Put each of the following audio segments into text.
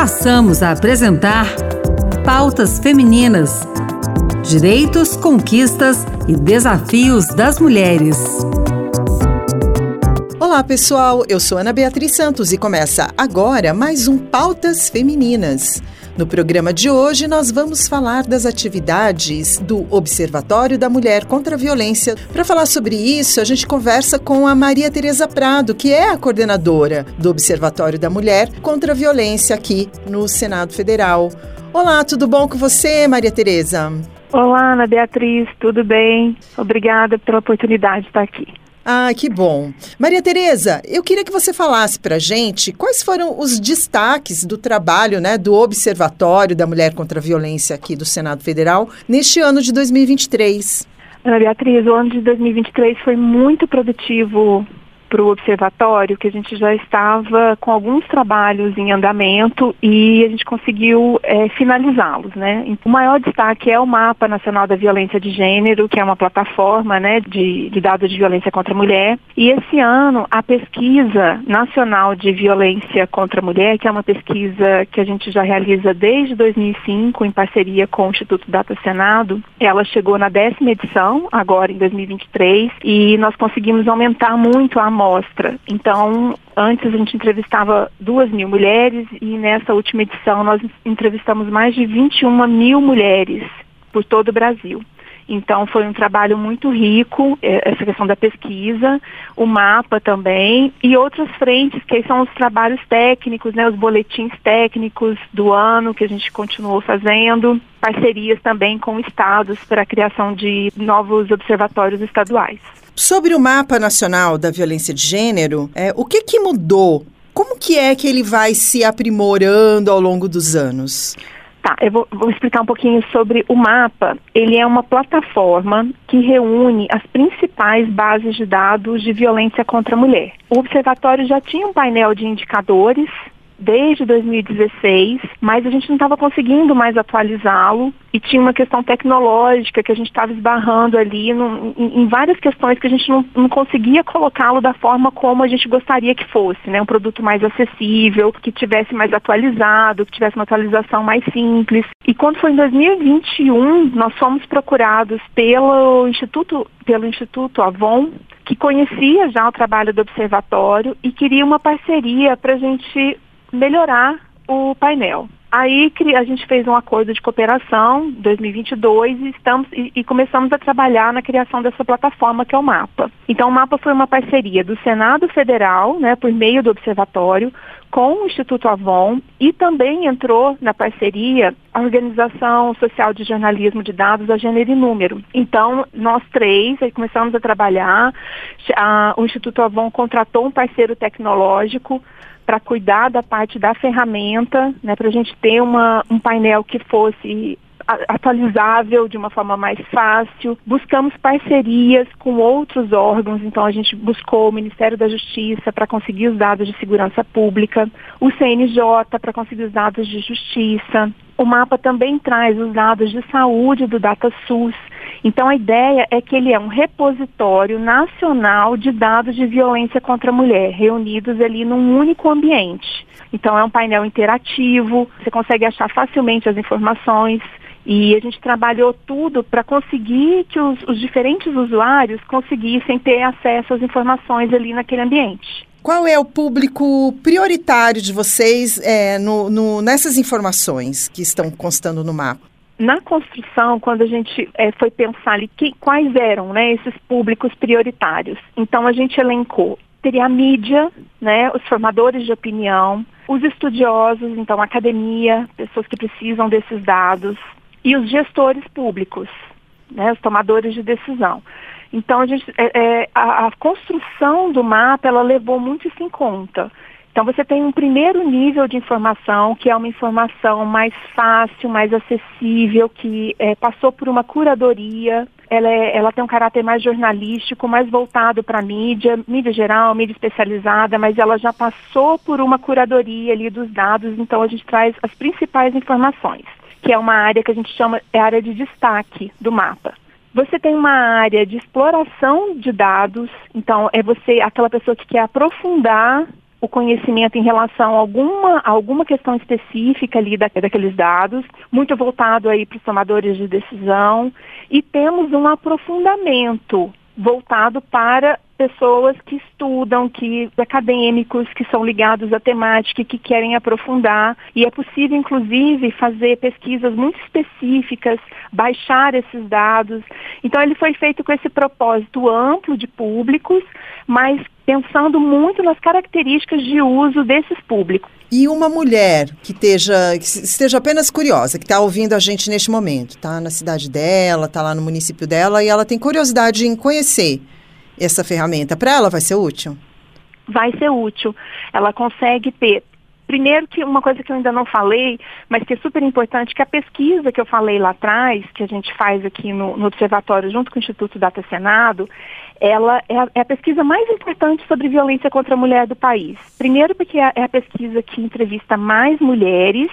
passamos a apresentar Pautas Femininas: Direitos, Conquistas e Desafios das Mulheres. Olá, pessoal. Eu sou Ana Beatriz Santos e começa agora mais um Pautas Femininas. No programa de hoje, nós vamos falar das atividades do Observatório da Mulher contra a Violência. Para falar sobre isso, a gente conversa com a Maria Tereza Prado, que é a coordenadora do Observatório da Mulher contra a Violência aqui no Senado Federal. Olá, tudo bom com você, Maria Tereza? Olá, Ana Beatriz, tudo bem? Obrigada pela oportunidade de estar aqui. Ah, que bom. Maria Tereza, eu queria que você falasse para a gente quais foram os destaques do trabalho né, do Observatório da Mulher contra a Violência aqui do Senado Federal neste ano de 2023. Ana Beatriz, o ano de 2023 foi muito produtivo para o observatório que a gente já estava com alguns trabalhos em andamento e a gente conseguiu é, finalizá-los, né? O maior destaque é o Mapa Nacional da Violência de Gênero, que é uma plataforma, né, de, de dados de violência contra a mulher. E esse ano a pesquisa nacional de violência contra a mulher, que é uma pesquisa que a gente já realiza desde 2005 em parceria com o Instituto Data Senado, ela chegou na décima edição agora em 2023 e nós conseguimos aumentar muito a amostra. Então, antes a gente entrevistava duas mil mulheres e nessa última edição nós entrevistamos mais de 21 mil mulheres por todo o Brasil. Então foi um trabalho muito rico, é, essa questão da pesquisa, o mapa também, e outras frentes, que são os trabalhos técnicos, né, os boletins técnicos do ano que a gente continuou fazendo, parcerias também com estados para a criação de novos observatórios estaduais. Sobre o mapa nacional da violência de gênero, é, o que, que mudou? Como que é que ele vai se aprimorando ao longo dos anos? Tá, eu vou, vou, explicar um pouquinho sobre o mapa. Ele é uma plataforma que reúne as principais bases de dados de violência contra a mulher. O observatório já tinha um painel de indicadores desde 2016, mas a gente não estava conseguindo mais atualizá-lo e tinha uma questão tecnológica que a gente estava esbarrando ali no, em, em, várias questões que a gente não, não conseguia colocá-lo da forma como a gente gostaria que fosse, né? Um produto mais acessível, que tivesse mais atualizado, que tivesse uma atualização mais simples. E quando foi em 2021, nós fomos procurados pelo Instituto, pelo Instituto Avon, que conhecia já o trabalho do observatório e queria uma parceria para a gente melhorar o painel. Aí a gente fez um acordo de cooperação 2022 e, estamos, e, e, começamos a trabalhar na criação dessa plataforma que é o MAPA. Então o MAPA foi uma parceria do Senado Federal, né, por meio do Observatório, com o Instituto Avon e também entrou na parceria a Organização Social de Jornalismo de Dados, a Gênero e Número. Então, nós três aí começamos a trabalhar, a, o Instituto Avon contratou um parceiro tecnológico para cuidar da parte da ferramenta, né, para a gente ter uma, um painel que fosse atualizável de uma forma mais fácil. Buscamos parcerias com outros órgãos, então a gente buscou o Ministério da Justiça para conseguir os dados de segurança pública, o CNJ para conseguir os dados de justiça. O mapa também traz os dados de saúde do DataSUS. Então a ideia é que ele é um repositório nacional de dados de violência contra a mulher, reunidos ali num único ambiente. Então é um painel interativo, você consegue achar facilmente as informações, e a gente trabalhou tudo para conseguir que os, os, diferentes usuários conseguissem ter acesso às informações ali naquele ambiente. Qual é o público prioritário de vocês é, no, no, nessas informações que estão constando no mapa? na construção, quando a gente é, foi pensar ali que, quais eram né, esses públicos prioritários, então a gente elencou, teria a mídia, né, os formadores de opinião, os estudiosos, então a academia, pessoas que precisam desses dados, e os gestores públicos, né, os tomadores de decisão. Então a, gente, é, é, a, a construção do mapa ela levou muito isso em conta. Então você tem um primeiro nível de informação, que é uma informação mais fácil, mais acessível, que é, passou por uma curadoria, ela, é, ela, tem um caráter mais jornalístico, mais voltado para a mídia, mídia geral, mídia especializada, mas ela já passou por uma curadoria ali dos dados, então a gente traz as principais informações, que é uma área que a gente chama, é a área de destaque do mapa. Você tem uma área de exploração de dados, então é você, aquela pessoa que quer aprofundar o conhecimento em relação a alguma, alguma questão específica ali da, daqueles dados, muito voltado aí para os tomadores de decisão, e temos um aprofundamento voltado para pessoas que estudam, que acadêmicos que são ligados à temática que querem aprofundar. E é possível, inclusive, fazer pesquisas muito específicas, baixar esses dados. Então, ele foi feito com esse propósito amplo de públicos, mas pensando muito nas características de uso desses públicos. E uma mulher que esteja, que esteja apenas curiosa, que está ouvindo a gente neste momento, está na cidade dela, está lá no município dela e ela tem curiosidade em conhecer essa ferramenta, para ela vai ser útil? Vai ser útil. Ela consegue ter Primeiro que uma coisa que eu ainda não falei, mas que é super importante, que a pesquisa que eu falei lá atrás, que a gente faz aqui no, no Observatório junto com o Instituto Data Senado, ela é a, é a, pesquisa mais importante sobre violência contra a mulher do país. Primeiro porque é, é a pesquisa que entrevista mais mulheres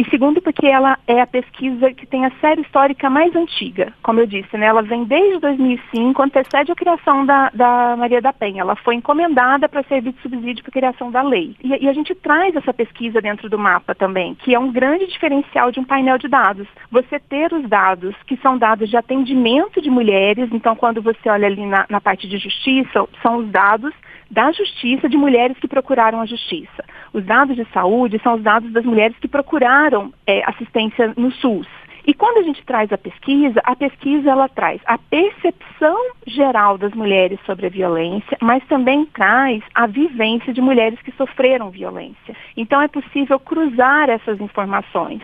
e segundo, porque ela é a pesquisa que tem a série histórica mais antiga, como eu disse, né? Ela vem desde 2005, antecede a criação da, da Maria da Penha. Ela foi encomendada para servir de subsídio para a criação da lei. E, e a gente traz essa pesquisa dentro do mapa também, que é um grande diferencial de um painel de dados. Você ter os dados, que são dados de atendimento de mulheres, então quando você olha ali na, na parte de justiça, são os dados da justiça de mulheres que procuraram a justiça. Os dados de saúde são os dados das mulheres que procuraram é, assistência no SUS. E quando a gente traz a pesquisa, a pesquisa ela traz a percepção geral das mulheres sobre a violência, mas também traz a vivência de mulheres que sofreram violência. Então é possível cruzar essas informações.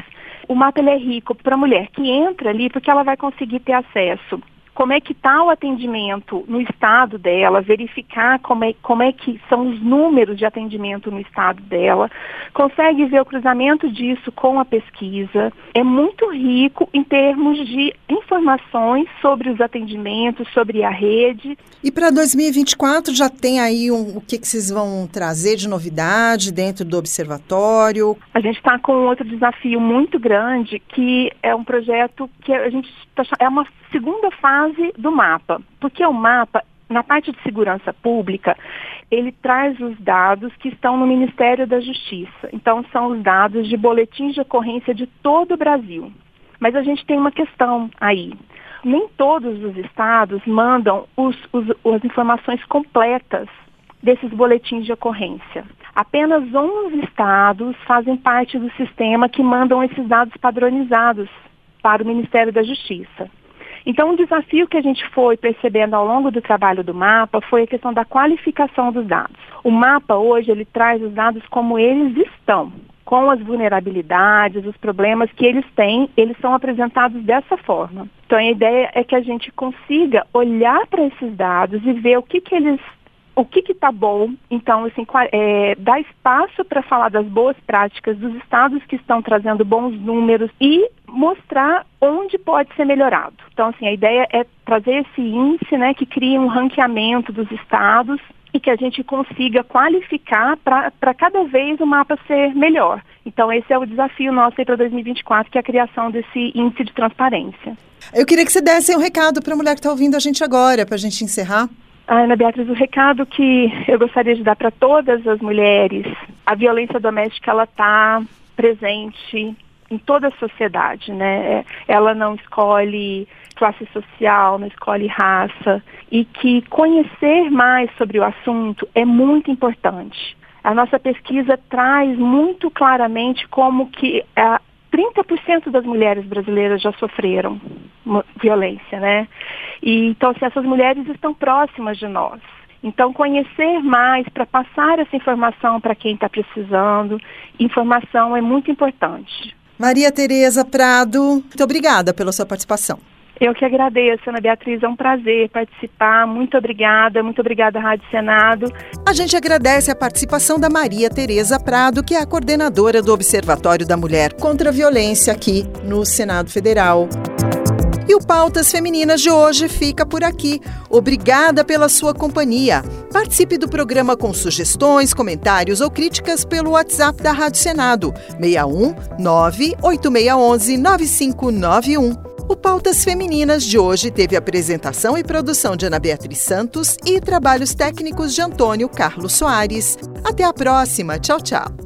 O mapa é rico para a mulher que entra ali porque ela vai conseguir ter acesso como é que está o atendimento no estado dela, verificar como é, como é que são os números de atendimento no estado dela, consegue ver o cruzamento disso com a pesquisa. É muito rico em termos de informações sobre os atendimentos, sobre a rede. E para 2024 já tem aí um, o que, que vocês vão trazer de novidade dentro do observatório? A gente está com outro desafio muito grande, que é um projeto que a gente tá, é uma segunda fase do mapa, porque o mapa, na parte de segurança pública, ele traz os dados que estão no Ministério da Justiça. Então, são os dados de boletins de ocorrência de todo o Brasil. Mas a gente tem uma questão aí. Nem todos os estados mandam os, os, as informações completas desses boletins de ocorrência. Apenas 11 estados fazem parte do sistema que mandam esses dados padronizados para o Ministério da Justiça. Então, um desafio que a gente foi percebendo ao longo do trabalho do mapa foi a questão da qualificação dos dados. O mapa hoje ele traz os dados como eles estão, com as vulnerabilidades, os problemas que eles têm, eles são apresentados dessa forma. Então, a ideia é que a gente consiga olhar para esses dados e ver o que, que eles o que está bom, então, assim, é, dar espaço para falar das boas práticas dos estados que estão trazendo bons números e mostrar onde pode ser melhorado. Então, assim, a ideia é trazer esse índice, né, que cria um ranqueamento dos estados e que a gente consiga qualificar para cada vez o mapa ser melhor. Então, esse é o desafio nosso para 2024, que é a criação desse índice de transparência. Eu queria que você desse um recado para a mulher que está ouvindo a gente agora, para a gente encerrar. Ana Beatriz, o recado que eu gostaria de dar para todas as mulheres, a violência doméstica ela está presente em toda a sociedade, né? Ela não escolhe classe social, não escolhe raça e que conhecer mais sobre o assunto é muito importante. A nossa pesquisa traz muito claramente como que a 30% das mulheres brasileiras já sofreram violência, né? E, então, se assim, essas mulheres estão próximas de nós. Então, conhecer mais para passar essa informação para quem está precisando, informação é muito importante. Maria Tereza Prado, muito obrigada pela sua participação. Eu que agradeço, Ana Beatriz, é um prazer participar. Muito obrigada, muito obrigada, Rádio Senado. A gente agradece a participação da Maria Tereza Prado, que é a coordenadora do Observatório da Mulher contra a Violência aqui no Senado Federal. E o Pautas Femininas de hoje fica por aqui. Obrigada pela sua companhia. Participe do programa com sugestões, comentários ou críticas pelo WhatsApp da Rádio Senado, 61 98611 9591. O Pautas Femininas de hoje teve apresentação e produção de Ana Beatriz Santos e trabalhos técnicos de Antônio Carlos Soares. Até a próxima. Tchau, tchau.